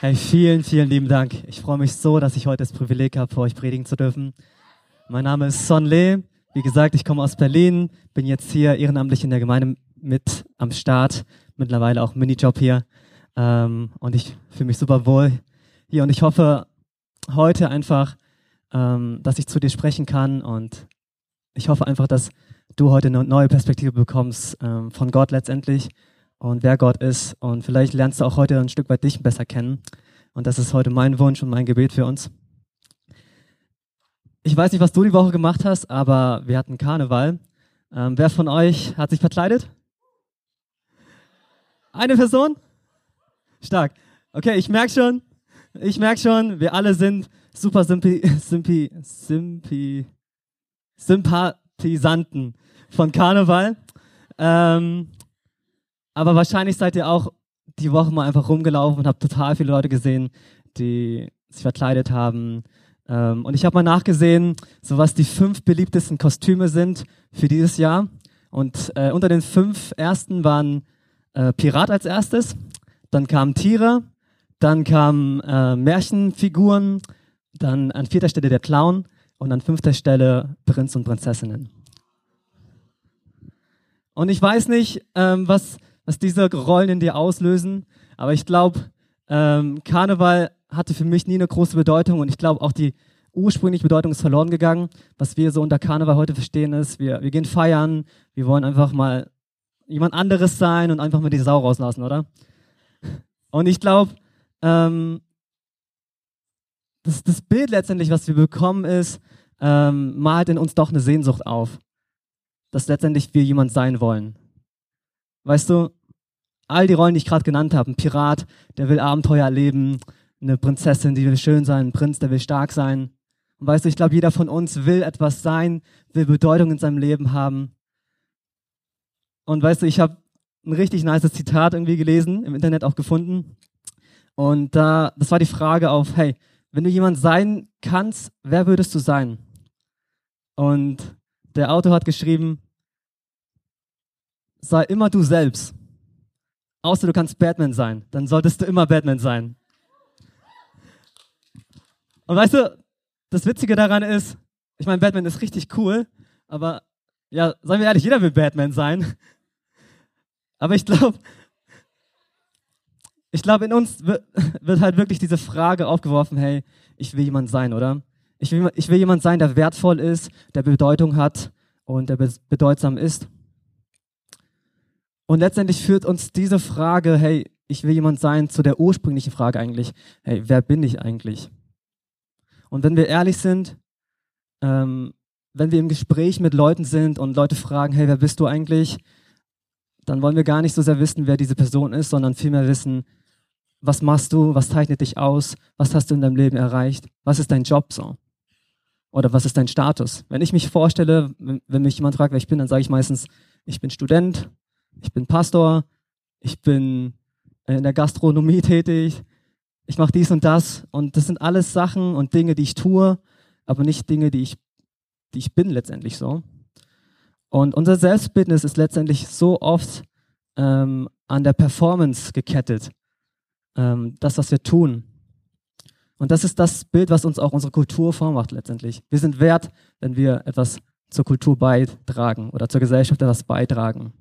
Hey, vielen, vielen lieben Dank. Ich freue mich so, dass ich heute das Privileg habe, vor euch predigen zu dürfen. Mein Name ist Son Lee. Wie gesagt, ich komme aus Berlin, bin jetzt hier ehrenamtlich in der Gemeinde mit am Start, mittlerweile auch Minijob hier. Ähm, und ich fühle mich super wohl hier und ich hoffe heute einfach, ähm, dass ich zu dir sprechen kann und ich hoffe einfach, dass du heute eine neue Perspektive bekommst ähm, von Gott letztendlich und wer Gott ist. Und vielleicht lernst du auch heute ein Stück weit dich besser kennen. Und das ist heute mein Wunsch und mein Gebet für uns. Ich weiß nicht, was du die Woche gemacht hast, aber wir hatten Karneval. Ähm, wer von euch hat sich verkleidet? Eine Person? Stark. Okay, ich merke schon, ich merke schon, wir alle sind super Sympi, Sympi, Sympi, Sympathisanten von Karneval. Ähm, aber wahrscheinlich seid ihr auch die Woche mal einfach rumgelaufen und habt total viele Leute gesehen, die sich verkleidet haben. Ähm, und ich habe mal nachgesehen, so was die fünf beliebtesten Kostüme sind für dieses Jahr. Und äh, unter den fünf ersten waren äh, Pirat als erstes, dann kamen Tiere, dann kamen äh, Märchenfiguren, dann an vierter Stelle der Clown und an fünfter Stelle Prinz und Prinzessinnen. Und ich weiß nicht, ähm, was was diese Rollen in dir auslösen. Aber ich glaube, ähm, Karneval hatte für mich nie eine große Bedeutung und ich glaube auch die ursprüngliche Bedeutung ist verloren gegangen. Was wir so unter Karneval heute verstehen ist, wir, wir gehen feiern, wir wollen einfach mal jemand anderes sein und einfach mal die Sau rauslassen, oder? Und ich glaube, ähm, das, das Bild letztendlich, was wir bekommen, ist, ähm, malt in uns doch eine Sehnsucht auf, dass letztendlich wir jemand sein wollen. Weißt du, all die Rollen, die ich gerade genannt habe. Ein Pirat, der will Abenteuer erleben. Eine Prinzessin, die will schön sein. Ein Prinz, der will stark sein. Und weißt du, ich glaube, jeder von uns will etwas sein, will Bedeutung in seinem Leben haben. Und weißt du, ich habe ein richtig nices Zitat irgendwie gelesen, im Internet auch gefunden. Und da, das war die Frage auf, hey, wenn du jemand sein kannst, wer würdest du sein? Und der Autor hat geschrieben, sei immer du selbst. Außer du kannst Batman sein, dann solltest du immer Batman sein. Und weißt du, das Witzige daran ist, ich meine, Batman ist richtig cool, aber ja, seien wir ehrlich, jeder will Batman sein. Aber ich glaube, ich glaube, in uns wird, halt wirklich diese Frage aufgeworfen, hey, ich will jemand sein, oder? Ich will, ich will jemand sein, der wertvoll ist, der Bedeutung hat und der bedeutsam ist. Und letztendlich führt uns diese Frage, hey, ich will jemand sein, zu der ursprünglichen Frage eigentlich, hey, wer bin ich eigentlich? Und wenn wir ehrlich sind, ähm, wenn wir im Gespräch mit Leuten sind und Leute fragen, hey, wer bist du eigentlich? Dann wollen wir gar nicht so sehr wissen, wer diese Person ist, sondern vielmehr wissen, was machst du, was zeichnet dich aus, was hast du in deinem Leben erreicht, was ist dein Job so? Oder was ist dein Status? Wenn ich mich vorstelle, wenn, wenn mich jemand fragt, wer ich bin, dann sage ich meistens, ich bin Student, ich bin Pastor, ich bin in der Gastronomie tätig, ich mache dies und das und das sind alles Sachen und Dinge, die ich tue, aber nicht Dinge, die ich, die ich bin letztendlich so. Und unser Selbstbildnis ist letztendlich so oft ähm, an der Performance gekettet, ähm, das, was wir tun. Und das ist das Bild, was uns auch unsere Kultur vormacht letztendlich. Wir sind wert, wenn wir etwas zur Kultur beitragen oder zur Gesellschaft etwas beitragen.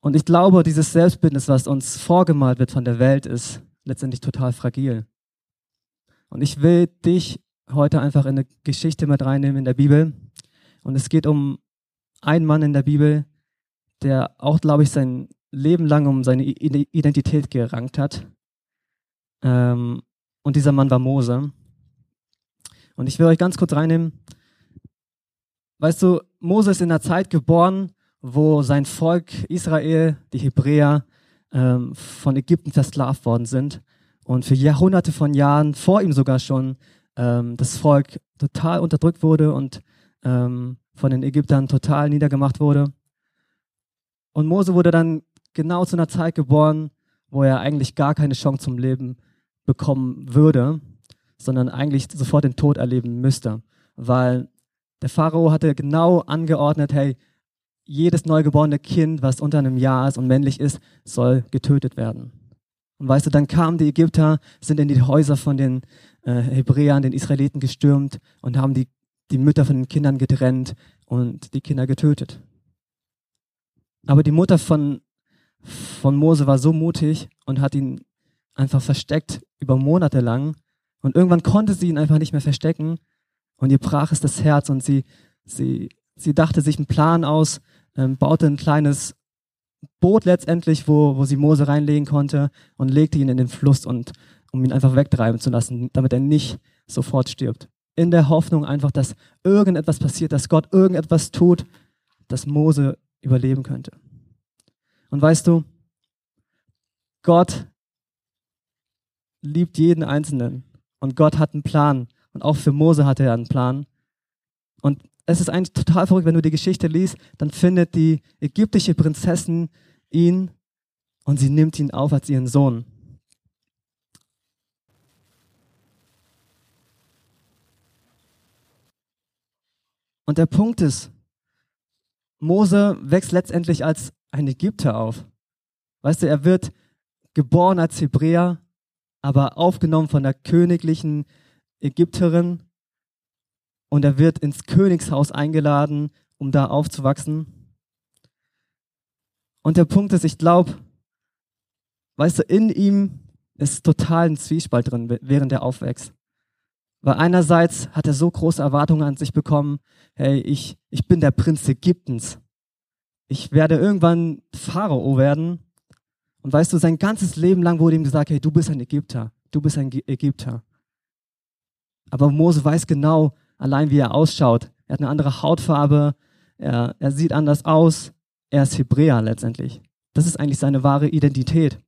Und ich glaube, dieses Selbstbildnis, was uns vorgemalt wird von der Welt, ist letztendlich total fragil. Und ich will dich heute einfach in eine Geschichte mit reinnehmen in der Bibel. Und es geht um einen Mann in der Bibel, der auch, glaube ich, sein Leben lang um seine Identität gerankt hat. Ähm, und dieser Mann war Mose. Und ich will euch ganz kurz reinnehmen. Weißt du, Mose ist in einer Zeit geboren, wo sein Volk Israel, die Hebräer, ähm, von Ägypten versklavt worden sind und für Jahrhunderte von Jahren vor ihm sogar schon ähm, das Volk total unterdrückt wurde und ähm, von den Ägyptern total niedergemacht wurde. Und Mose wurde dann genau zu einer Zeit geboren, wo er eigentlich gar keine Chance zum Leben bekommen würde, sondern eigentlich sofort den Tod erleben müsste, weil der Pharao hatte genau angeordnet, hey, jedes neugeborene Kind, was unter einem Jahr ist und männlich ist, soll getötet werden. Und weißt du, dann kamen die Ägypter, sind in die Häuser von den äh, Hebräern, den Israeliten gestürmt und haben die, die Mütter von den Kindern getrennt und die Kinder getötet. Aber die Mutter von, von Mose war so mutig und hat ihn einfach versteckt über Monate lang. Und irgendwann konnte sie ihn einfach nicht mehr verstecken. Und ihr brach es das Herz und sie, sie, sie dachte sich einen Plan aus, ähm, baute ein kleines Boot letztendlich, wo, wo sie Mose reinlegen konnte und legte ihn in den Fluss und um ihn einfach wegtreiben zu lassen, damit er nicht sofort stirbt. In der Hoffnung einfach, dass irgendetwas passiert, dass Gott irgendetwas tut, dass Mose überleben könnte. Und weißt du, Gott liebt jeden Einzelnen und Gott hat einen Plan und auch für Mose hatte er einen Plan. Und es ist eigentlich total verrückt, wenn du die Geschichte liest, dann findet die ägyptische Prinzessin ihn und sie nimmt ihn auf als ihren Sohn. Und der Punkt ist, Mose wächst letztendlich als ein Ägypter auf. Weißt du, er wird geboren als Hebräer, aber aufgenommen von der königlichen Ägypterin und er wird ins Königshaus eingeladen, um da aufzuwachsen. Und der Punkt ist, ich glaube, weißt du, in ihm ist total ein Zwiespalt drin, während er aufwächst. Weil einerseits hat er so große Erwartungen an sich bekommen, hey, ich, ich bin der Prinz Ägyptens. Ich werde irgendwann Pharao werden. Und weißt du, sein ganzes Leben lang wurde ihm gesagt, hey, du bist ein Ägypter. Du bist ein Ägypter. Aber Mose weiß genau, allein wie er ausschaut. Er hat eine andere Hautfarbe, er, er sieht anders aus, er ist Hebräer letztendlich. Das ist eigentlich seine wahre Identität.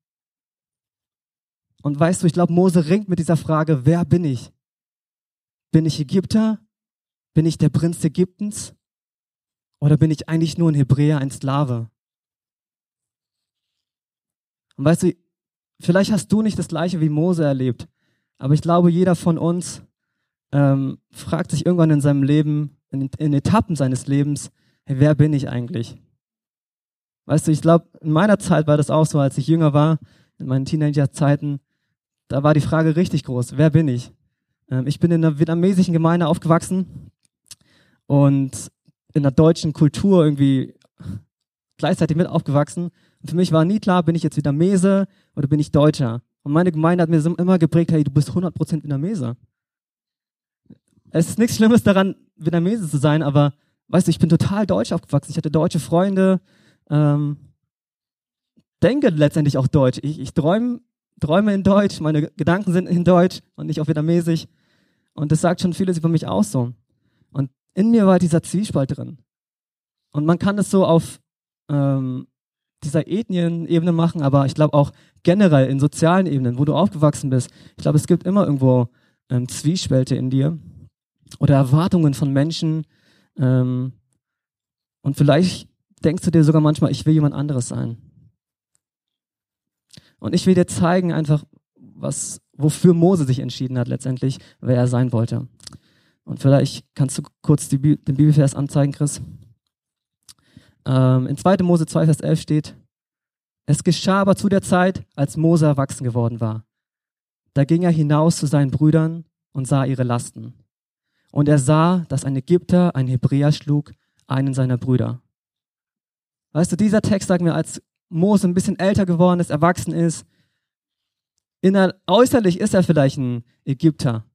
Und weißt du, ich glaube, Mose ringt mit dieser Frage, wer bin ich? Bin ich Ägypter? Bin ich der Prinz Ägyptens? Oder bin ich eigentlich nur ein Hebräer, ein Sklave? Und weißt du, vielleicht hast du nicht das gleiche wie Mose erlebt, aber ich glaube, jeder von uns ähm, fragt sich irgendwann in seinem Leben, in, in Etappen seines Lebens, hey, wer bin ich eigentlich? Weißt du, ich glaube, in meiner Zeit war das auch so, als ich jünger war, in meinen Teenagerzeiten, da war die Frage richtig groß, wer bin ich? Ähm, ich bin in einer vietnamesischen Gemeinde aufgewachsen und in der deutschen Kultur irgendwie gleichzeitig mit aufgewachsen. Und für mich war nie klar, bin ich jetzt Vietnamese oder bin ich Deutscher? Und meine Gemeinde hat mir immer geprägt, hey, du bist 100% Vietnamese. Es ist nichts Schlimmes daran, Vietnamese zu sein, aber weißt du, ich bin total deutsch aufgewachsen. Ich hatte deutsche Freunde, ähm, denke letztendlich auch Deutsch. Ich, ich träume, träume in Deutsch, meine Gedanken sind in Deutsch und nicht auf Vietnamesisch. Und das sagt schon vieles über mich aus so. Und in mir war dieser Zwiespalt drin. Und man kann das so auf ähm, dieser Ethnienebene machen, aber ich glaube auch generell in sozialen Ebenen, wo du aufgewachsen bist. Ich glaube, es gibt immer irgendwo ähm, Zwiespälte in dir oder Erwartungen von Menschen. Ähm, und vielleicht denkst du dir sogar manchmal, ich will jemand anderes sein. Und ich will dir zeigen einfach, was, wofür Mose sich entschieden hat letztendlich, wer er sein wollte. Und vielleicht kannst du kurz die, den Bibelvers anzeigen, Chris. Ähm, in 2. Mose 2, Vers 11 steht, es geschah aber zu der Zeit, als Mose erwachsen geworden war. Da ging er hinaus zu seinen Brüdern und sah ihre Lasten. Und er sah, dass ein Ägypter einen Hebräer schlug, einen seiner Brüder. Weißt du, dieser Text sagt mir, als Mose ein bisschen älter geworden ist, erwachsen ist, inner, äußerlich ist er vielleicht ein Ägypter,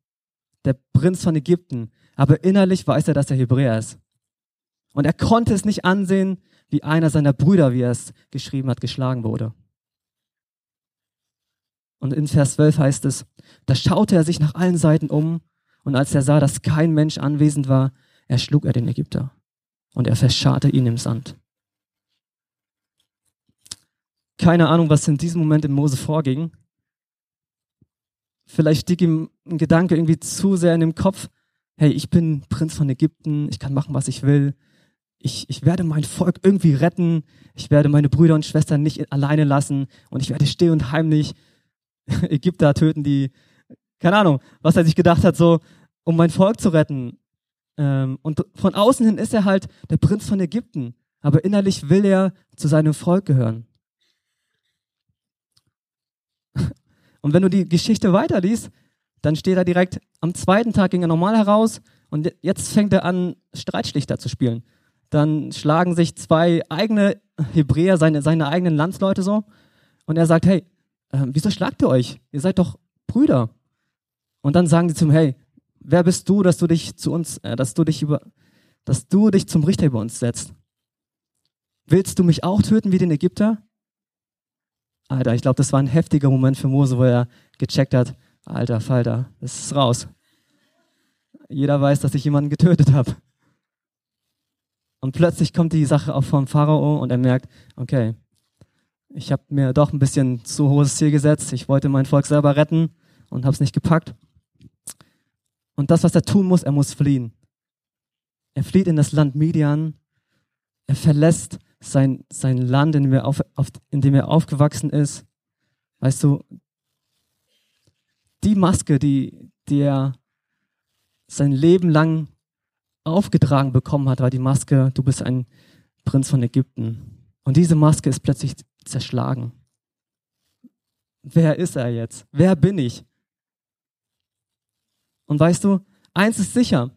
der Prinz von Ägypten, aber innerlich weiß er, dass er Hebräer ist. Und er konnte es nicht ansehen, wie einer seiner Brüder, wie er es geschrieben hat, geschlagen wurde. Und in Vers 12 heißt es, da schaute er sich nach allen Seiten um und als er sah, dass kein Mensch anwesend war, erschlug er den Ägypter und er verscharrte ihn im Sand. Keine Ahnung, was in diesem Moment in Mose vorging. Vielleicht stieg ihm ein Gedanke irgendwie zu sehr in den Kopf. Hey, ich bin Prinz von Ägypten, ich kann machen, was ich will. Ich, ich werde mein Volk irgendwie retten. Ich werde meine Brüder und Schwestern nicht alleine lassen und ich werde still und heimlich Ägypter töten, die keine Ahnung, was er sich gedacht hat, so, um mein Volk zu retten. Ähm, und von außen hin ist er halt der Prinz von Ägypten, aber innerlich will er zu seinem Volk gehören. Und wenn du die Geschichte weiterliest, dann steht er direkt, am zweiten Tag ging er normal heraus und jetzt fängt er an, Streitschlichter zu spielen. Dann schlagen sich zwei eigene Hebräer, seine, seine eigenen Landsleute so. Und er sagt, hey, äh, wieso schlagt ihr euch? Ihr seid doch Brüder. Und dann sagen sie zum, hey, wer bist du, dass du dich zu uns, äh, dass du dich über, dass du dich zum Richter über uns setzt? Willst du mich auch töten wie den Ägypter? Alter, ich glaube, das war ein heftiger Moment für Mose, wo er gecheckt hat, alter Falter, das ist raus. Jeder weiß, dass ich jemanden getötet habe. Und plötzlich kommt die Sache auch vom Pharao und er merkt, okay, ich habe mir doch ein bisschen zu hohes Ziel gesetzt. Ich wollte mein Volk selber retten und habe es nicht gepackt. Und das, was er tun muss, er muss fliehen. Er flieht in das Land Midian. Er verlässt sein, sein Land, in dem, er auf, auf, in dem er aufgewachsen ist. Weißt du, die Maske, die, die er sein Leben lang aufgetragen bekommen hat, war die Maske, du bist ein Prinz von Ägypten. Und diese Maske ist plötzlich zerschlagen. Wer ist er jetzt? Wer bin ich? Und weißt du, eins ist sicher.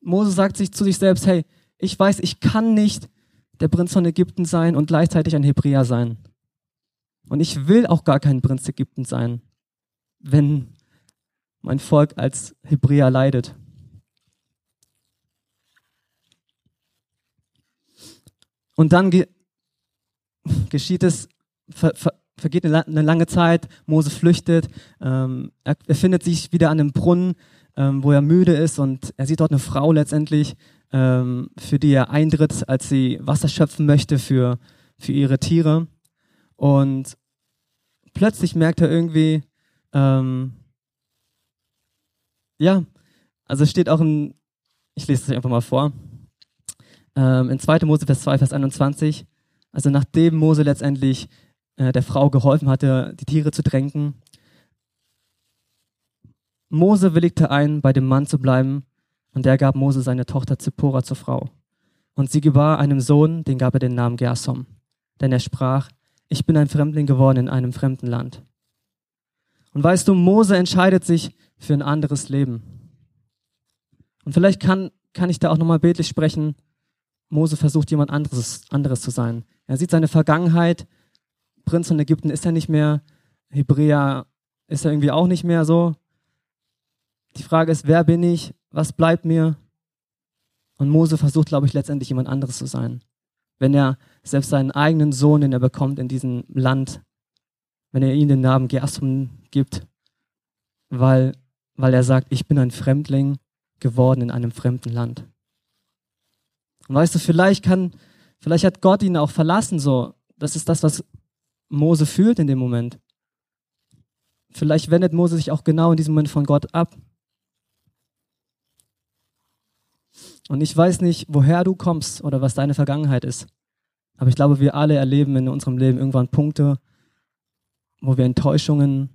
Mose sagt sich zu sich selbst, hey, ich weiß, ich kann nicht der Prinz von Ägypten sein und gleichzeitig ein Hebräer sein. Und ich will auch gar kein Prinz Ägypten sein, wenn mein Volk als Hebräer leidet. Und dann ge geschieht es, ver ver vergeht eine, eine, lange Zeit, Mose flüchtet, ähm, er, er, findet sich wieder an einem Brunnen, ähm, wo er müde ist und er sieht dort eine Frau letztendlich, ähm, für die er eintritt, als sie Wasser schöpfen möchte für, für ihre Tiere. Und plötzlich merkt er irgendwie, ähm, ja, also es steht auch in, ich lese es euch einfach mal vor, ähm, in 2. Mose Vers 2, Vers 21, also nachdem Mose letztendlich äh, der Frau geholfen hatte, die Tiere zu tränken, Mose willigte ein, bei dem Mann zu bleiben, und der gab Mose seine Tochter Zippora zur Frau. Und sie gebar einem Sohn, den gab er den Namen Gersom. Denn er sprach, ich bin ein Fremdling geworden in einem fremden Land. Und weißt du, Mose entscheidet sich für ein anderes Leben. Und vielleicht kann, kann ich da auch nochmal bildlich sprechen, Mose versucht jemand anderes, anderes zu sein. Er sieht seine Vergangenheit. Prinz von Ägypten ist er nicht mehr. Hebräer ist er irgendwie auch nicht mehr so. Die Frage ist, wer bin ich? Was bleibt mir? Und Mose versucht, glaube ich, letztendlich jemand anderes zu sein. Wenn er selbst seinen eigenen Sohn, den er bekommt in diesem Land, wenn er ihm den Namen Gersom gibt, weil, weil er sagt, ich bin ein Fremdling geworden in einem fremden Land. Und weißt du, vielleicht kann, vielleicht hat Gott ihn auch verlassen, so. Das ist das, was Mose fühlt in dem Moment. Vielleicht wendet Mose sich auch genau in diesem Moment von Gott ab. Und ich weiß nicht, woher du kommst oder was deine Vergangenheit ist. Aber ich glaube, wir alle erleben in unserem Leben irgendwann Punkte, wo wir Enttäuschungen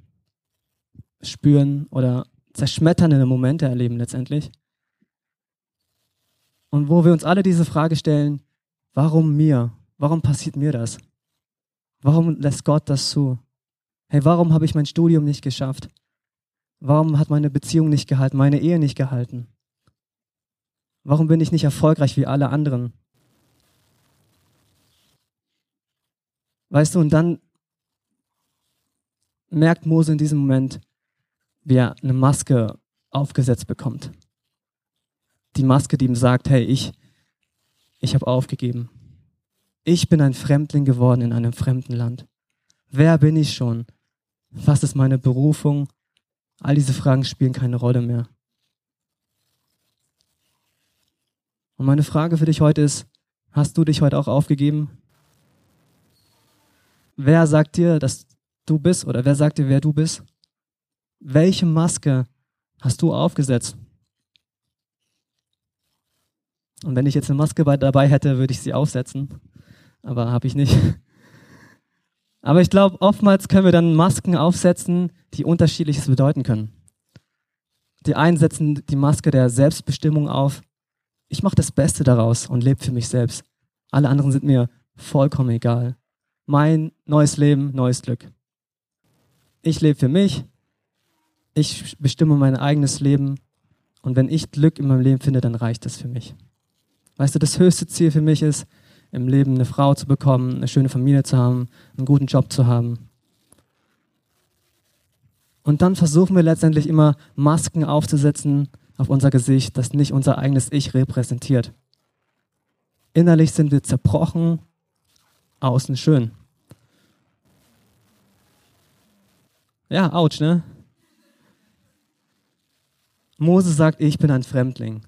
spüren oder zerschmetternde Momente erleben letztendlich. Und wo wir uns alle diese Frage stellen, warum mir? Warum passiert mir das? Warum lässt Gott das zu? Hey, warum habe ich mein Studium nicht geschafft? Warum hat meine Beziehung nicht gehalten, meine Ehe nicht gehalten? Warum bin ich nicht erfolgreich wie alle anderen? Weißt du, und dann merkt Mose in diesem Moment, wie er eine Maske aufgesetzt bekommt die Maske, die ihm sagt, hey, ich, ich habe aufgegeben. Ich bin ein Fremdling geworden in einem fremden Land. Wer bin ich schon? Was ist meine Berufung? All diese Fragen spielen keine Rolle mehr. Und meine Frage für dich heute ist, hast du dich heute auch aufgegeben? Wer sagt dir, dass du bist oder wer sagt dir, wer du bist? Welche Maske hast du aufgesetzt? Und wenn ich jetzt eine Maske dabei hätte, würde ich sie aufsetzen. Aber habe ich nicht. Aber ich glaube, oftmals können wir dann Masken aufsetzen, die unterschiedliches bedeuten können. Die einen setzen die Maske der Selbstbestimmung auf. Ich mache das Beste daraus und lebe für mich selbst. Alle anderen sind mir vollkommen egal. Mein neues Leben, neues Glück. ich lebe für mich, ich bestimme mein eigenes Leben und wenn ich Glück in meinem Leben finde, dann reicht das für mich. Weißt du, das höchste Ziel für mich ist, im Leben eine Frau zu bekommen, eine schöne Familie zu haben, einen guten Job zu haben. Und dann versuchen wir letztendlich immer Masken aufzusetzen auf unser Gesicht, das nicht unser eigenes Ich repräsentiert. Innerlich sind wir zerbrochen, außen schön. Ja, ouch, ne? Mose sagt, ich bin ein Fremdling.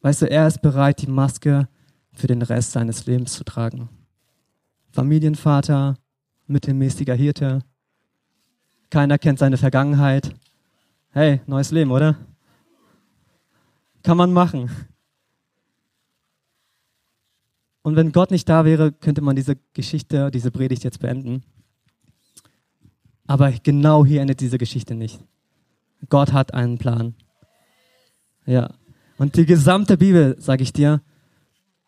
Weißt du, er ist bereit, die Maske für den Rest seines Lebens zu tragen. Familienvater, mittelmäßiger Hirte, keiner kennt seine Vergangenheit. Hey, neues Leben, oder? Kann man machen. Und wenn Gott nicht da wäre, könnte man diese Geschichte, diese Predigt jetzt beenden. Aber genau hier endet diese Geschichte nicht. Gott hat einen Plan. Ja. Und die gesamte Bibel, sage ich dir,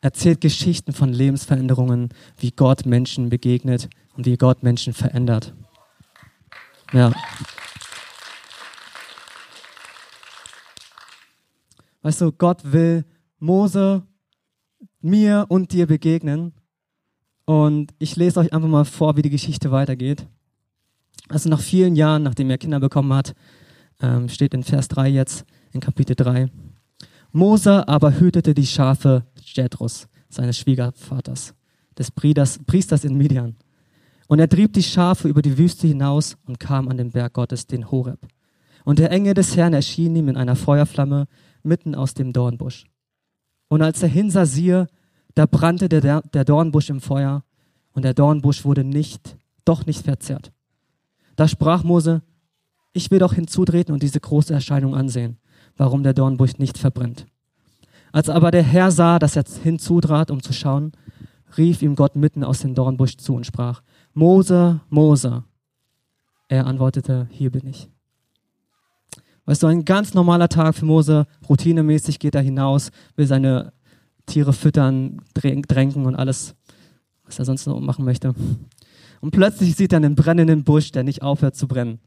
erzählt Geschichten von Lebensveränderungen, wie Gott Menschen begegnet und wie Gott Menschen verändert. Ja. Weißt du, Gott will Mose, mir und dir begegnen. Und ich lese euch einfach mal vor, wie die Geschichte weitergeht. Also nach vielen Jahren, nachdem er Kinder bekommen hat, ähm, steht in Vers 3 jetzt, in Kapitel 3. Mose aber hütete die Schafe Jethros, seines Schwiegervaters, des Priesters in Midian. Und er trieb die Schafe über die Wüste hinaus und kam an den Berg Gottes, den Horeb. Und der Engel des Herrn erschien ihm in einer Feuerflamme mitten aus dem Dornbusch. Und als er hinsah, siehe, da brannte der, der Dornbusch im Feuer und der Dornbusch wurde nicht, doch nicht verzerrt. Da sprach Mose, ich will doch hinzutreten und diese große Erscheinung ansehen, warum der Dornbusch nicht verbrennt. Als aber der Herr sah, dass er hinzutrat, um zu schauen, rief ihm Gott mitten aus dem Dornbusch zu und sprach, Mose, Mose. Er antwortete, hier bin ich. Weißt du, ein ganz normaler Tag für Mose, routinemäßig geht er hinaus, will seine Tiere füttern, dränken und alles, was er sonst noch machen möchte. Und plötzlich sieht er einen brennenden Busch, der nicht aufhört zu brennen.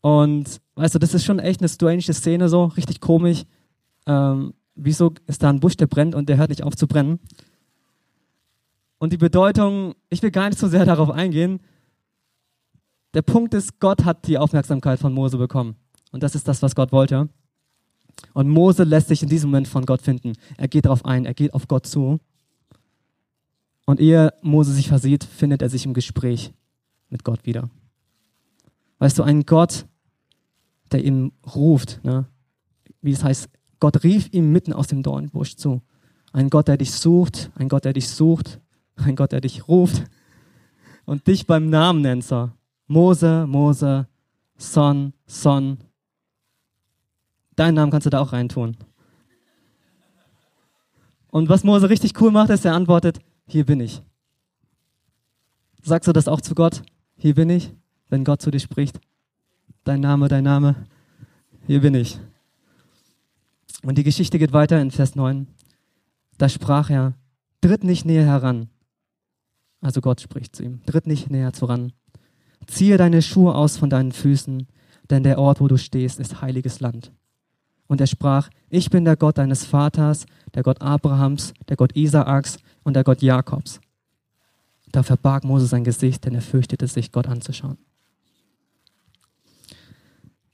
Und weißt du, das ist schon echt eine strange Szene, so richtig komisch. Ähm, wieso ist da ein Busch, der brennt und der hört nicht auf zu brennen? Und die Bedeutung, ich will gar nicht so sehr darauf eingehen. Der Punkt ist, Gott hat die Aufmerksamkeit von Mose bekommen. Und das ist das, was Gott wollte. Und Mose lässt sich in diesem Moment von Gott finden. Er geht darauf ein, er geht auf Gott zu. Und ehe Mose sich versieht, findet er sich im Gespräch mit Gott wieder. Weißt du, ein Gott, der ihm ruft, ne? wie es heißt, Gott rief ihm mitten aus dem Dornbusch zu. Ein Gott, der dich sucht, ein Gott, der dich sucht, ein Gott, der dich ruft und dich beim Namen nennt, so. Mose, Mose, Son, Son. Deinen Namen kannst du da auch reintun. Und was Mose richtig cool macht, ist, er antwortet, hier bin ich. Sagst du das auch zu Gott? Hier bin ich, wenn Gott zu dir spricht. Dein Name, dein Name, hier bin ich. Und die Geschichte geht weiter in Vers 9. Da sprach er, tritt nicht näher heran, also Gott spricht zu ihm. Tritt nicht näher voran. Ziehe deine Schuhe aus von deinen Füßen, denn der Ort, wo du stehst, ist heiliges Land. Und er sprach, ich bin der Gott deines Vaters, der Gott Abrahams, der Gott Isaaks und der Gott Jakobs. Da verbarg Mose sein Gesicht, denn er fürchtete sich, Gott anzuschauen.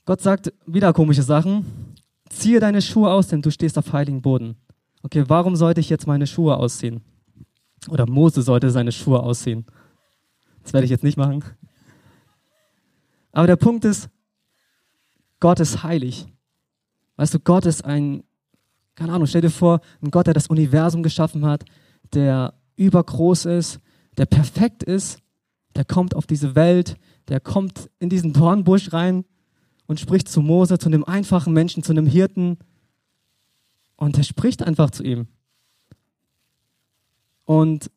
Gott sagt wieder komische Sachen. Ziehe deine Schuhe aus, denn du stehst auf heiligen Boden. Okay, warum sollte ich jetzt meine Schuhe ausziehen? Oder Mose sollte seine Schuhe ausziehen. Das werde ich jetzt nicht machen. Aber der Punkt ist, Gott ist heilig. Weißt du, Gott ist ein, keine Ahnung, stell dir vor, ein Gott, der das Universum geschaffen hat, der übergroß ist, der perfekt ist, der kommt auf diese Welt, der kommt in diesen Dornbusch rein und spricht zu Mose, zu einem einfachen Menschen, zu einem Hirten. Und er spricht einfach zu ihm. Und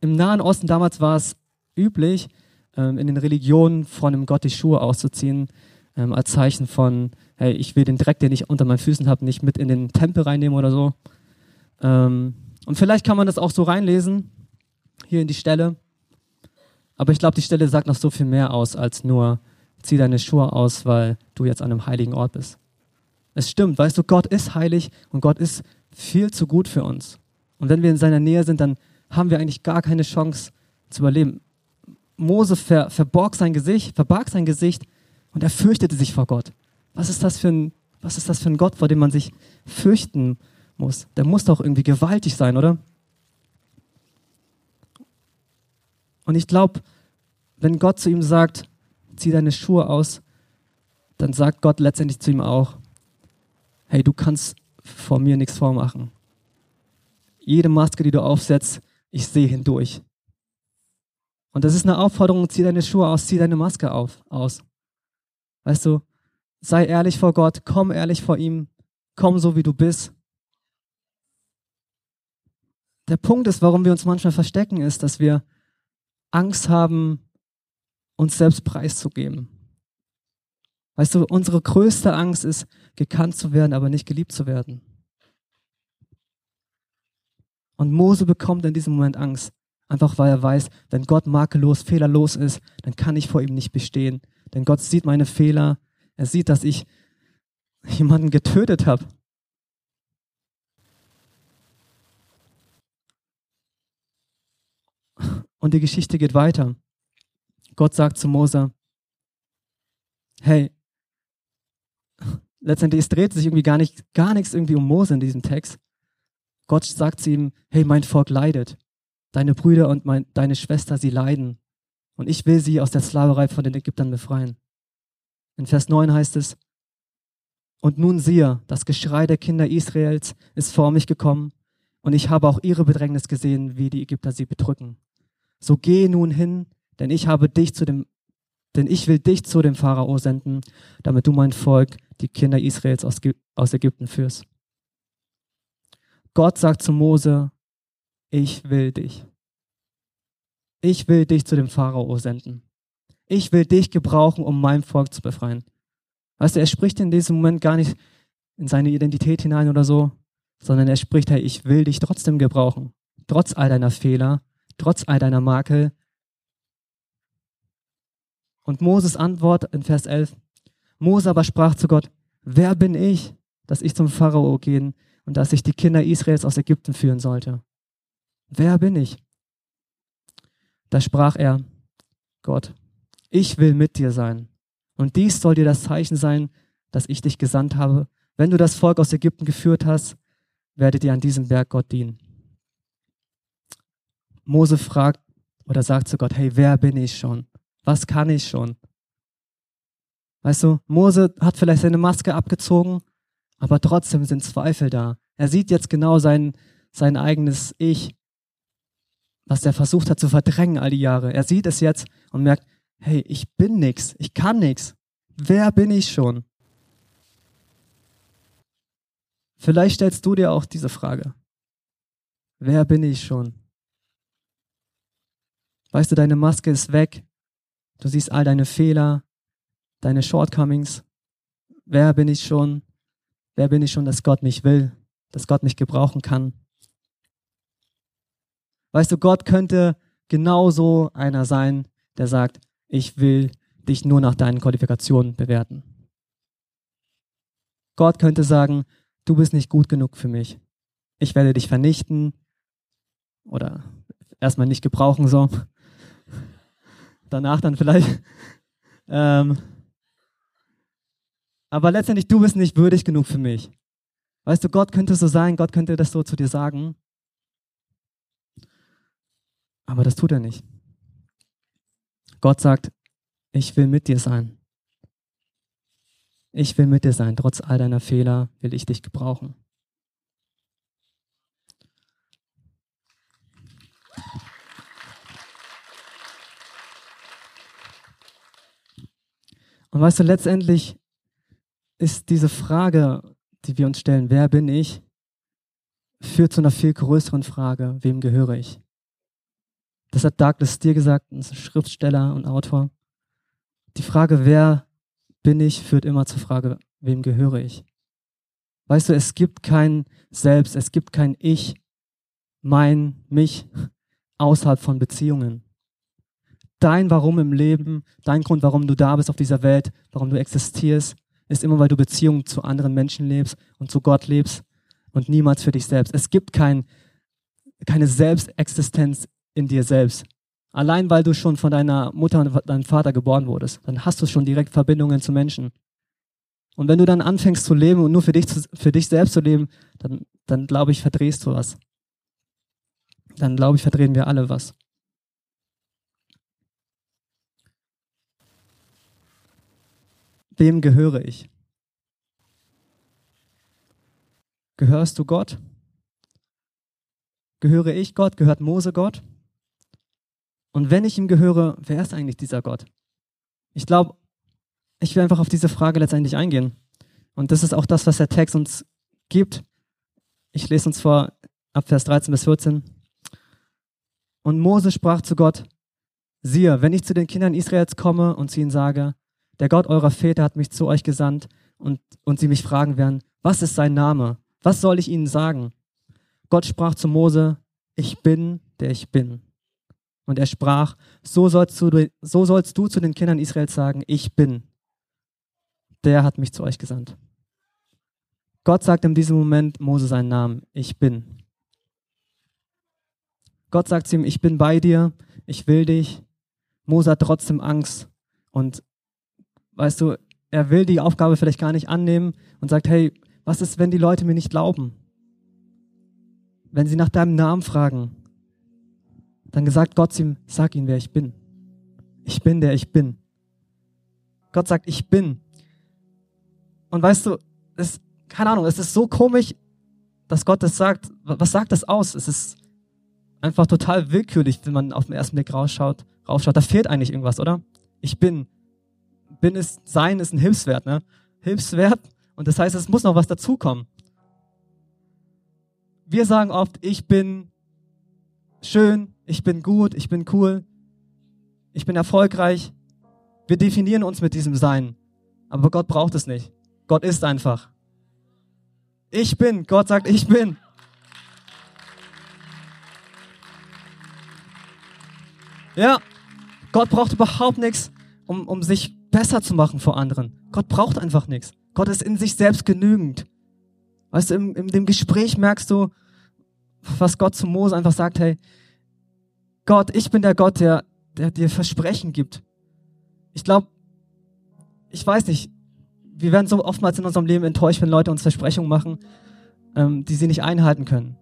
im Nahen Osten damals war es üblich, ähm, in den Religionen von einem Gott die Schuhe auszuziehen, ähm, als Zeichen von, hey, ich will den Dreck, den ich unter meinen Füßen habe, nicht mit in den Tempel reinnehmen oder so. Ähm, und vielleicht kann man das auch so reinlesen, hier in die Stelle. Aber ich glaube, die Stelle sagt noch so viel mehr aus als nur, zieh deine Schuhe aus, weil du jetzt an einem heiligen Ort bist. Es stimmt, weißt du, Gott ist heilig und Gott ist viel zu gut für uns. Und wenn wir in seiner Nähe sind, dann haben wir eigentlich gar keine Chance zu überleben. Mose ver, verborg sein Gesicht, verbarg sein Gesicht und er fürchtete sich vor Gott. Was ist das für ein, was ist das für ein Gott, vor dem man sich fürchten muss? Der muss doch irgendwie gewaltig sein, oder? Und ich glaube, wenn Gott zu ihm sagt, zieh deine Schuhe aus, dann sagt Gott letztendlich zu ihm auch, hey, du kannst vor mir nichts vormachen. Jede Maske, die du aufsetzt, ich sehe hindurch. Und das ist eine Aufforderung, zieh deine Schuhe aus, zieh deine Maske auf, aus. Weißt du, sei ehrlich vor Gott, komm ehrlich vor ihm, komm so wie du bist. Der Punkt ist, warum wir uns manchmal verstecken, ist, dass wir Angst haben, uns selbst preiszugeben. Weißt du, unsere größte Angst ist, gekannt zu werden, aber nicht geliebt zu werden. Und Mose bekommt in diesem Moment Angst, einfach weil er weiß, wenn Gott makellos, fehlerlos ist, dann kann ich vor ihm nicht bestehen. Denn Gott sieht meine Fehler, er sieht, dass ich jemanden getötet habe. Und die Geschichte geht weiter. Gott sagt zu Mose, hey, letztendlich es dreht sich irgendwie gar nicht, gar nichts irgendwie um Mose in diesem Text. Gott sagt zu ihm, hey, mein Volk leidet. Deine Brüder und mein, deine Schwester, sie leiden. Und ich will sie aus der Sklaverei von den Ägyptern befreien. In Vers 9 heißt es, und nun siehe, das Geschrei der Kinder Israels ist vor mich gekommen, und ich habe auch ihre Bedrängnis gesehen, wie die Ägypter sie bedrücken. So geh nun hin, denn ich habe dich zu dem, denn ich will dich zu dem Pharao senden, damit du mein Volk, die Kinder Israels aus, aus Ägypten führst. Gott sagt zu Mose, ich will dich. Ich will dich zu dem Pharao senden. Ich will dich gebrauchen, um mein Volk zu befreien. Weißt du, er spricht in diesem Moment gar nicht in seine Identität hinein oder so, sondern er spricht, hey, ich will dich trotzdem gebrauchen. Trotz all deiner Fehler, trotz all deiner Makel. Und Moses Antwort in Vers 11. Mose aber sprach zu Gott, wer bin ich, dass ich zum Pharao gehen und dass ich die Kinder Israels aus Ägypten führen sollte? Wer bin ich? Da sprach er, Gott, ich will mit dir sein. Und dies soll dir das Zeichen sein, dass ich dich gesandt habe. Wenn du das Volk aus Ägypten geführt hast, werdet ihr an diesem Berg Gott dienen. Mose fragt oder sagt zu Gott, hey, wer bin ich schon? Was kann ich schon? Weißt du, Mose hat vielleicht seine Maske abgezogen, aber trotzdem sind Zweifel da. Er sieht jetzt genau sein, sein eigenes Ich, was er versucht hat zu verdrängen all die Jahre. Er sieht es jetzt und merkt, hey, ich bin nix, ich kann nix. Wer bin ich schon? Vielleicht stellst du dir auch diese Frage. Wer bin ich schon? Weißt du, deine Maske ist weg. Du siehst all deine Fehler, deine Shortcomings. Wer bin ich schon? Wer bin ich schon, dass Gott mich will, dass Gott mich gebrauchen kann? Weißt du, Gott könnte genauso einer sein, der sagt, ich will dich nur nach deinen Qualifikationen bewerten. Gott könnte sagen, du bist nicht gut genug für mich. Ich werde dich vernichten oder erstmal nicht gebrauchen so danach dann vielleicht. Ähm, aber letztendlich, du bist nicht würdig genug für mich. Weißt du, Gott könnte so sein, Gott könnte das so zu dir sagen. Aber das tut er nicht. Gott sagt, ich will mit dir sein. Ich will mit dir sein. Trotz all deiner Fehler will ich dich gebrauchen. Und weißt du, letztendlich ist diese Frage, die wir uns stellen, wer bin ich, führt zu einer viel größeren Frage, wem gehöre ich? Das hat Douglas Steer gesagt, ein Schriftsteller und Autor. Die Frage, wer bin ich, führt immer zur Frage, wem gehöre ich? Weißt du, es gibt kein Selbst, es gibt kein Ich, mein, mich außerhalb von Beziehungen. Dein Warum im Leben, dein Grund, warum du da bist auf dieser Welt, warum du existierst, ist immer, weil du Beziehungen zu anderen Menschen lebst und zu Gott lebst und niemals für dich selbst. Es gibt kein, keine Selbstexistenz in dir selbst. Allein weil du schon von deiner Mutter und deinem Vater geboren wurdest, dann hast du schon direkt Verbindungen zu Menschen. Und wenn du dann anfängst zu leben und nur für dich, für dich selbst zu leben, dann, dann glaube ich, verdrehst du was. Dann glaube ich, verdrehen wir alle was. Wem gehöre ich? Gehörst du Gott? Gehöre ich Gott? Gehört Mose Gott? Und wenn ich ihm gehöre, wer ist eigentlich dieser Gott? Ich glaube, ich will einfach auf diese Frage letztendlich eingehen. Und das ist auch das, was der Text uns gibt. Ich lese uns vor ab Vers 13 bis 14. Und Mose sprach zu Gott, siehe, wenn ich zu den Kindern Israels komme und zu ihnen sage, der Gott eurer Väter hat mich zu euch gesandt und, und sie mich fragen werden, was ist sein Name? Was soll ich ihnen sagen? Gott sprach zu Mose, ich bin, der ich bin. Und er sprach, so sollst du, so sollst du zu den Kindern Israels sagen, ich bin. Der hat mich zu euch gesandt. Gott sagt in diesem Moment Mose seinen Namen, ich bin. Gott sagt zu ihm, ich bin bei dir, ich will dich. Mose hat trotzdem Angst und weißt du, er will die Aufgabe vielleicht gar nicht annehmen und sagt, hey, was ist, wenn die Leute mir nicht glauben? Wenn sie nach deinem Namen fragen, dann gesagt Gott ihm, sag ihnen, wer ich bin. Ich bin, der ich bin. Gott sagt, ich bin. Und weißt du, es, keine Ahnung, es ist so komisch, dass Gott das sagt. Was sagt das aus? Es ist einfach total willkürlich, wenn man auf den ersten Blick rausschaut. rausschaut. Da fehlt eigentlich irgendwas, oder? Ich bin bin ist, sein ist ein Hilfswert, ne? Hilfswert. Und das heißt, es muss noch was dazukommen. Wir sagen oft, ich bin schön, ich bin gut, ich bin cool, ich bin erfolgreich. Wir definieren uns mit diesem Sein. Aber Gott braucht es nicht. Gott ist einfach. Ich bin. Gott sagt, ich bin. Ja, Gott braucht überhaupt nichts, um, um sich besser zu machen vor anderen. Gott braucht einfach nichts. Gott ist in sich selbst genügend. Weißt du, in, in dem Gespräch merkst du, was Gott zu Mose einfach sagt, hey, Gott, ich bin der Gott, der, der dir Versprechen gibt. Ich glaube, ich weiß nicht, wir werden so oftmals in unserem Leben enttäuscht, wenn Leute uns Versprechungen machen, ähm, die sie nicht einhalten können.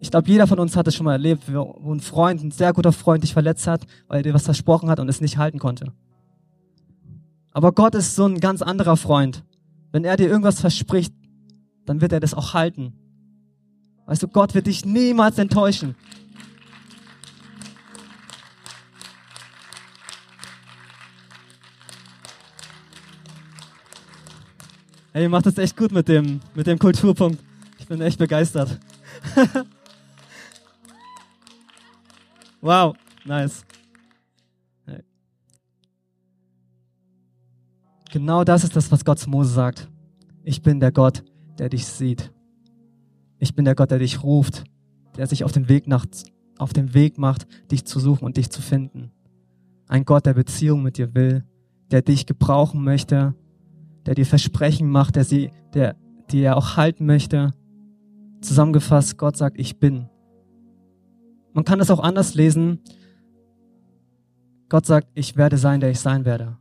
Ich glaube, jeder von uns hat es schon mal erlebt, wo ein Freund, ein sehr guter Freund dich verletzt hat, weil er dir was versprochen hat und es nicht halten konnte. Aber Gott ist so ein ganz anderer Freund. Wenn er dir irgendwas verspricht, dann wird er das auch halten. Weißt du, Gott wird dich niemals enttäuschen. Hey, ihr macht das echt gut mit dem, mit dem Kulturpunkt. Ich bin echt begeistert. wow, nice. Genau das ist das, was Gott zu Mose sagt. Ich bin der Gott, der dich sieht. Ich bin der Gott, der dich ruft, der sich auf den Weg, nach, auf den Weg macht, dich zu suchen und dich zu finden. Ein Gott, der Beziehung mit dir will, der dich gebrauchen möchte, der dir Versprechen macht, der sie, der, die er auch halten möchte. Zusammengefasst, Gott sagt, ich bin. Man kann es auch anders lesen. Gott sagt, ich werde sein, der ich sein werde.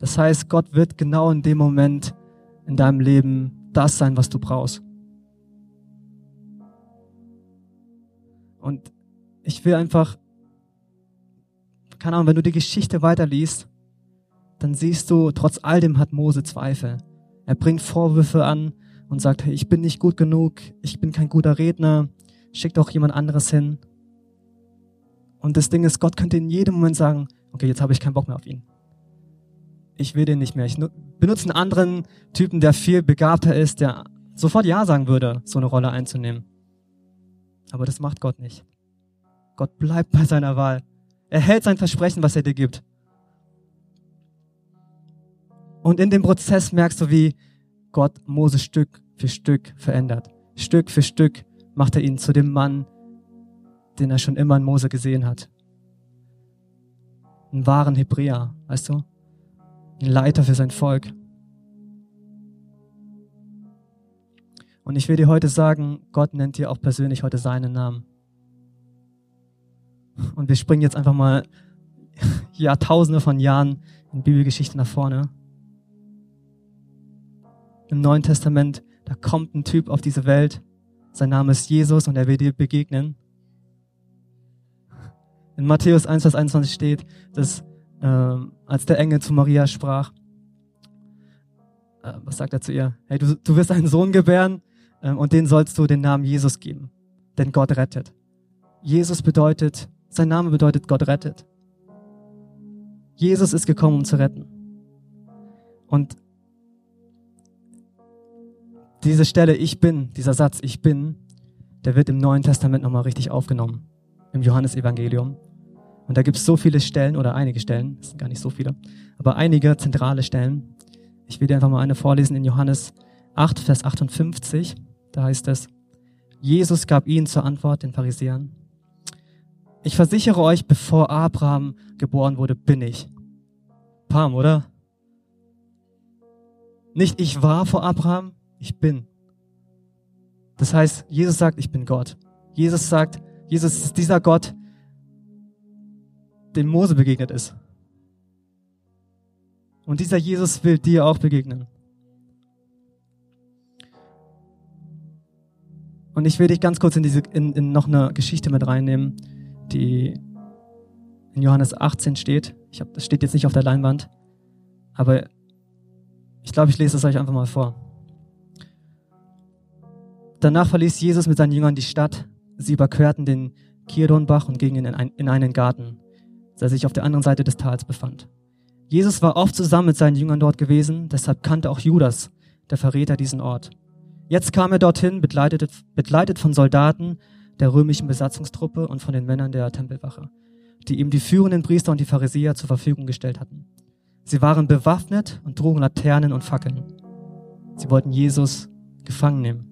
Das heißt, Gott wird genau in dem Moment in deinem Leben das sein, was du brauchst. Und ich will einfach, keine Ahnung, wenn du die Geschichte weiterliest, dann siehst du, trotz all dem hat Mose Zweifel. Er bringt Vorwürfe an und sagt, hey, ich bin nicht gut genug, ich bin kein guter Redner, schick doch jemand anderes hin. Und das Ding ist, Gott könnte in jedem Moment sagen, okay, jetzt habe ich keinen Bock mehr auf ihn ich will den nicht mehr. Ich benutze einen anderen Typen, der viel begabter ist, der sofort Ja sagen würde, so eine Rolle einzunehmen. Aber das macht Gott nicht. Gott bleibt bei seiner Wahl. Er hält sein Versprechen, was er dir gibt. Und in dem Prozess merkst du, wie Gott Mose Stück für Stück verändert. Stück für Stück macht er ihn zu dem Mann, den er schon immer in Mose gesehen hat. einen wahren Hebräer, weißt du? Ein Leiter für sein Volk. Und ich will dir heute sagen, Gott nennt dir auch persönlich heute seinen Namen. Und wir springen jetzt einfach mal Jahrtausende von Jahren in Bibelgeschichte nach vorne. Im Neuen Testament, da kommt ein Typ auf diese Welt. Sein Name ist Jesus und er will dir begegnen. In Matthäus 1, Vers 21 steht, dass äh, als der Engel zu Maria sprach, äh, was sagt er zu ihr? Hey, du, du wirst einen Sohn gebären äh, und den sollst du den Namen Jesus geben, denn Gott rettet. Jesus bedeutet, sein Name bedeutet Gott rettet. Jesus ist gekommen, um zu retten. Und diese Stelle, ich bin, dieser Satz, ich bin, der wird im Neuen Testament nochmal richtig aufgenommen. Im Johannesevangelium. Und da gibt es so viele Stellen oder einige Stellen, das sind gar nicht so viele, aber einige zentrale Stellen. Ich will dir einfach mal eine vorlesen in Johannes 8, Vers 58. Da heißt es, Jesus gab ihnen zur Antwort, den Pharisäern, ich versichere euch, bevor Abraham geboren wurde, bin ich. Pam, oder? Nicht ich war vor Abraham, ich bin. Das heißt, Jesus sagt, ich bin Gott. Jesus sagt, Jesus ist dieser Gott, dem Mose begegnet ist. Und dieser Jesus will dir auch begegnen. Und ich will dich ganz kurz in, diese, in, in noch eine Geschichte mit reinnehmen, die in Johannes 18 steht. Ich hab, das steht jetzt nicht auf der Leinwand, aber ich glaube, ich lese es euch einfach mal vor. Danach verließ Jesus mit seinen Jüngern die Stadt. Sie überquerten den Kirdonbach und gingen in, ein, in einen Garten, der sich auf der anderen Seite des Tals befand. Jesus war oft zusammen mit seinen Jüngern dort gewesen, deshalb kannte auch Judas, der Verräter, diesen Ort. Jetzt kam er dorthin, begleitet, begleitet von Soldaten der römischen Besatzungstruppe und von den Männern der Tempelwache, die ihm die führenden Priester und die Pharisäer zur Verfügung gestellt hatten. Sie waren bewaffnet und trugen Laternen und Fackeln. Sie wollten Jesus gefangen nehmen.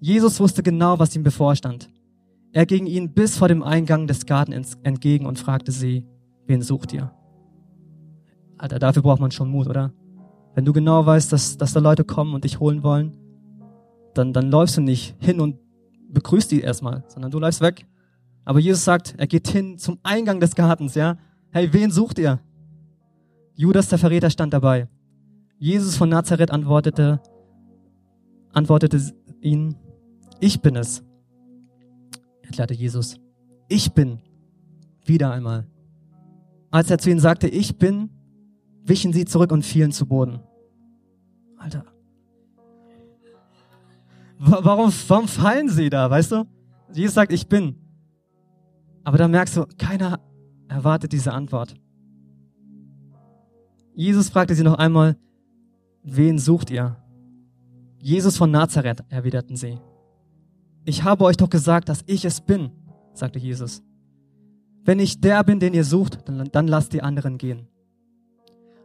Jesus wusste genau, was ihm bevorstand. Er ging ihnen bis vor dem Eingang des Gartens entgegen und fragte sie, wen sucht ihr? Alter, dafür braucht man schon Mut, oder? Wenn du genau weißt, dass, dass da Leute kommen und dich holen wollen, dann, dann läufst du nicht hin und begrüßt die erstmal, sondern du läufst weg. Aber Jesus sagt, er geht hin zum Eingang des Gartens, ja? Hey, wen sucht ihr? Judas, der Verräter, stand dabei. Jesus von Nazareth antwortete, antwortete ihn, ich bin es, erklärte Jesus. Ich bin. Wieder einmal. Als er zu ihnen sagte, ich bin, wichen sie zurück und fielen zu Boden. Alter, Warum, warum fallen sie da, weißt du? Jesus sagt, ich bin. Aber dann merkst du, keiner erwartet diese Antwort. Jesus fragte sie noch einmal, wen sucht ihr? Jesus von Nazareth, erwiderten sie. Ich habe euch doch gesagt, dass ich es bin, sagte Jesus. Wenn ich der bin, den ihr sucht, dann, dann lasst die anderen gehen.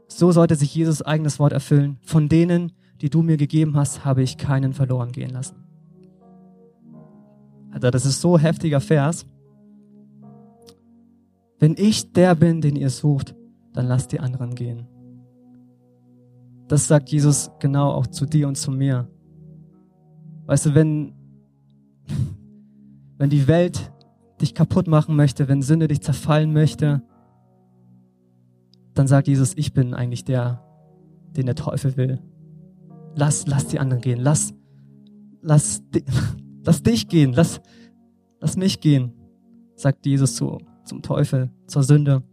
So sollte sich Jesus eigenes Wort erfüllen. Von denen, die du mir gegeben hast, habe ich keinen verloren gehen lassen. Alter, das ist so heftiger Vers. Wenn ich der bin, den ihr sucht, dann lasst die anderen gehen. Das sagt Jesus genau auch zu dir und zu mir. Weißt du, wenn, wenn die Welt dich kaputt machen möchte, wenn Sünde dich zerfallen möchte, dann sagt Jesus, ich bin eigentlich der, den der Teufel will. Lass, lass die anderen gehen. Lass, lass, lass dich gehen. Lass, lass mich gehen, sagt Jesus zu, zum Teufel, zur Sünde.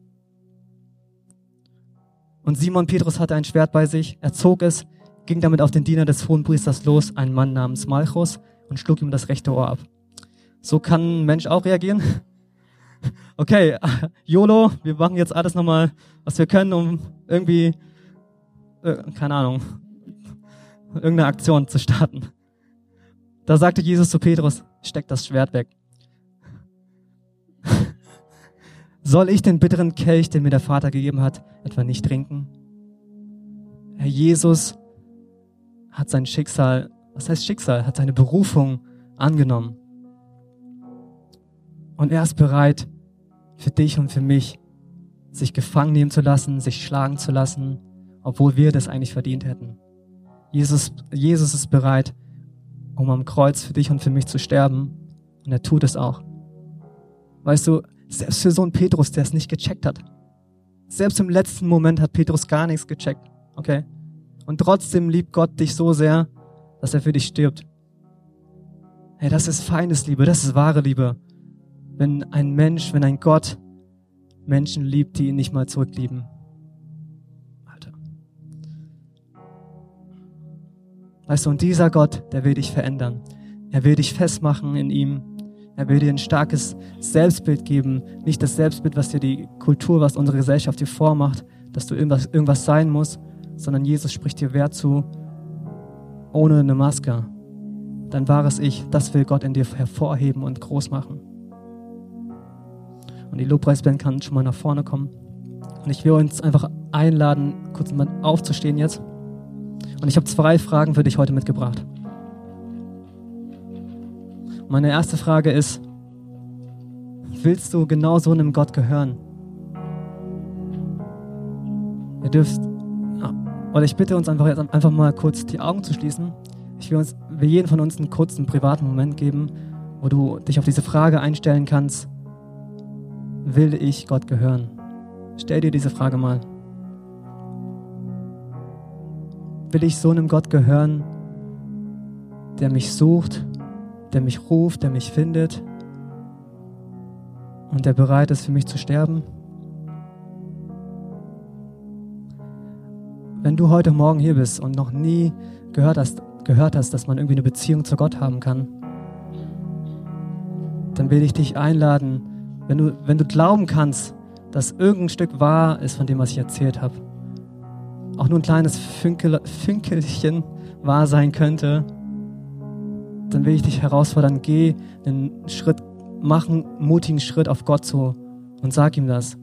Und Simon Petrus hatte ein Schwert bei sich. Er zog es, ging damit auf den Diener des Hohenpriesters los, einen Mann namens Malchus, und schlug ihm das rechte Ohr ab. So kann ein Mensch auch reagieren. Okay, YOLO, wir machen jetzt alles nochmal, was wir können, um irgendwie, äh, keine Ahnung, irgendeine Aktion zu starten. Da sagte Jesus zu Petrus, steck das Schwert weg. Soll ich den bitteren Kelch, den mir der Vater gegeben hat, etwa nicht trinken? Herr Jesus hat sein Schicksal, was heißt Schicksal, hat seine Berufung angenommen. Und er ist bereit, für dich und für mich sich gefangen nehmen zu lassen, sich schlagen zu lassen, obwohl wir das eigentlich verdient hätten. Jesus, Jesus ist bereit, um am Kreuz für dich und für mich zu sterben. Und er tut es auch. Weißt du, selbst für so einen Petrus, der es nicht gecheckt hat. Selbst im letzten Moment hat Petrus gar nichts gecheckt. Okay? Und trotzdem liebt Gott dich so sehr, dass er für dich stirbt. Hey, das ist Feindesliebe, das ist wahre Liebe. Wenn ein Mensch, wenn ein Gott Menschen liebt, die ihn nicht mal zurücklieben. Alter. Weißt du, und dieser Gott, der will dich verändern. Er will dich festmachen in ihm. Er will dir ein starkes Selbstbild geben. Nicht das Selbstbild, was dir die Kultur, was unsere Gesellschaft dir vormacht, dass du irgendwas, irgendwas sein musst, sondern Jesus spricht dir Wert zu, ohne eine Maske. Dein wahres Ich, das will Gott in dir hervorheben und groß machen. Und die Lobpreisband kann schon mal nach vorne kommen. Und ich will uns einfach einladen, kurz mal aufzustehen jetzt. Und ich habe zwei Fragen für dich heute mitgebracht. Meine erste Frage ist, willst du genau so einem Gott gehören? Ihr dürft, oder ich bitte uns einfach jetzt einfach mal kurz die Augen zu schließen. Ich will uns, will jeden von uns einen kurzen privaten Moment geben, wo du dich auf diese Frage einstellen kannst, will ich Gott gehören? Stell dir diese Frage mal. Will ich so einem Gott gehören, der mich sucht, der mich ruft, der mich findet und der bereit ist, für mich zu sterben? Wenn du heute Morgen hier bist und noch nie gehört hast, gehört hast, dass man irgendwie eine Beziehung zu Gott haben kann, dann will ich dich einladen, wenn du, wenn du glauben kannst, dass irgendein Stück wahr ist von dem, was ich erzählt habe, auch nur ein kleines Fünkel, Fünkelchen wahr sein könnte, dann will ich dich herausfordern, geh einen Schritt, mach einen mutigen Schritt auf Gott zu und sag ihm das.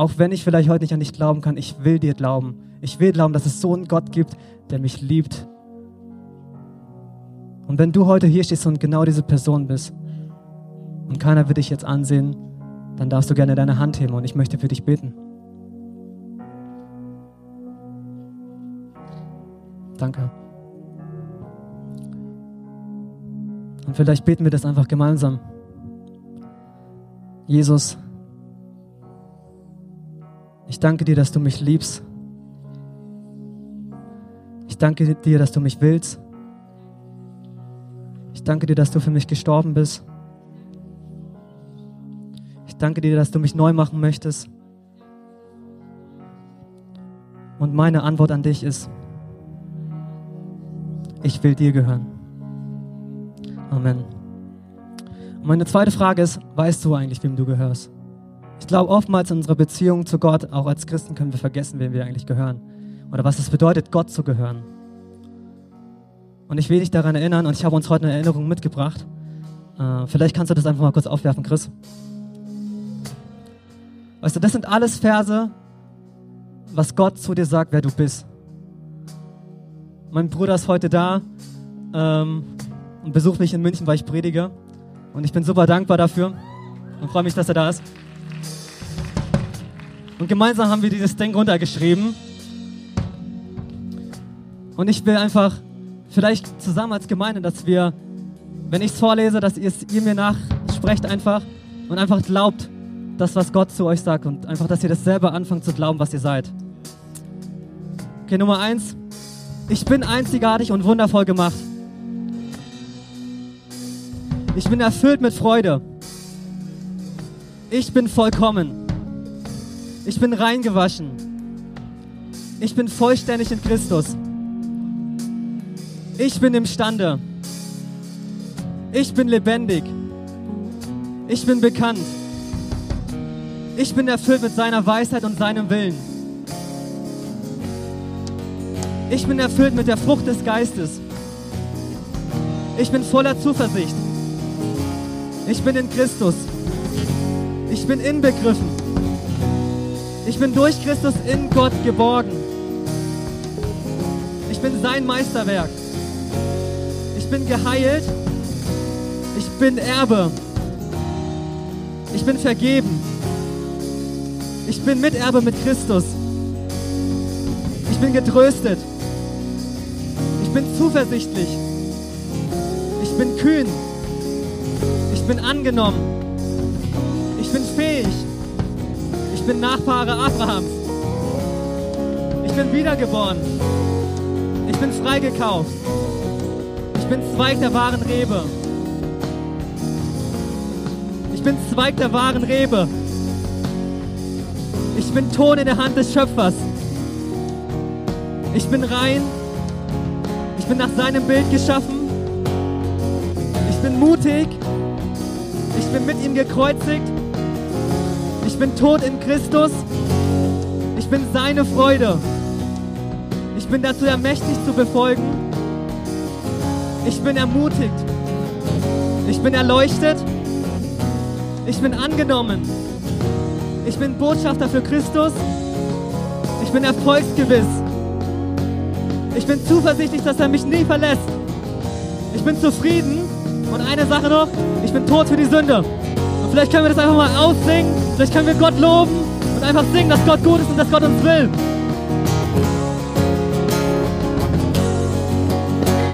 Auch wenn ich vielleicht heute nicht an dich glauben kann, ich will dir glauben. Ich will glauben, dass es so einen Gott gibt, der mich liebt. Und wenn du heute hier stehst und genau diese Person bist und keiner wird dich jetzt ansehen, dann darfst du gerne deine Hand heben und ich möchte für dich beten. Danke. Und vielleicht beten wir das einfach gemeinsam. Jesus, ich danke dir, dass du mich liebst. Ich danke dir, dass du mich willst. Ich danke dir, dass du für mich gestorben bist. Ich danke dir, dass du mich neu machen möchtest. Und meine Antwort an dich ist, ich will dir gehören. Amen. Und meine zweite Frage ist, weißt du eigentlich, wem du gehörst? Ich glaube, oftmals in unserer Beziehung zu Gott, auch als Christen, können wir vergessen, wem wir eigentlich gehören. Oder was es bedeutet, Gott zu gehören. Und ich will dich daran erinnern, und ich habe uns heute eine Erinnerung mitgebracht. Äh, vielleicht kannst du das einfach mal kurz aufwerfen, Chris. Weißt du, das sind alles Verse, was Gott zu dir sagt, wer du bist. Mein Bruder ist heute da. Ähm, und besucht mich in München, weil ich predige. Und ich bin super dankbar dafür und freue mich, dass er da ist. Und gemeinsam haben wir dieses Ding runtergeschrieben. Und ich will einfach vielleicht zusammen als Gemeinde, dass wir, wenn ich es vorlese, dass ihr, ihr mir nachsprecht einfach und einfach glaubt, das, was Gott zu euch sagt und einfach, dass ihr das selber anfangt zu glauben, was ihr seid. Okay, Nummer eins. Ich bin einzigartig und wundervoll gemacht. Ich bin erfüllt mit Freude. Ich bin vollkommen. Ich bin reingewaschen. Ich bin vollständig in Christus. Ich bin imstande. Ich bin lebendig. Ich bin bekannt. Ich bin erfüllt mit seiner Weisheit und seinem Willen. Ich bin erfüllt mit der Frucht des Geistes. Ich bin voller Zuversicht. Ich bin in Christus. Ich bin inbegriffen. Ich bin durch Christus in Gott geborgen. Ich bin sein Meisterwerk. Ich bin geheilt. Ich bin Erbe. Ich bin vergeben. Ich bin Miterbe mit Christus. Ich bin getröstet. Ich bin zuversichtlich. Ich bin kühn. Ich bin angenommen. Ich bin fähig. Ich bin Nachfahre Abrahams. Ich bin wiedergeboren. Ich bin freigekauft. Ich bin Zweig der wahren Rebe. Ich bin Zweig der wahren Rebe. Ich bin Ton in der Hand des Schöpfers. Ich bin rein. Ich bin nach seinem Bild geschaffen. Ich bin mutig. Ich bin mit ihm gekreuzigt. Ich bin tot in Christus. Ich bin seine Freude. Ich bin dazu ermächtigt zu befolgen. Ich bin ermutigt. Ich bin erleuchtet. Ich bin angenommen. Ich bin Botschafter für Christus. Ich bin erfolgsgewiss. Ich bin zuversichtlich, dass er mich nie verlässt. Ich bin zufrieden. Und eine Sache noch, ich bin tot für die Sünde. Vielleicht können wir das einfach mal aussingen. Vielleicht können wir Gott loben und einfach singen, dass Gott gut ist und dass Gott uns will.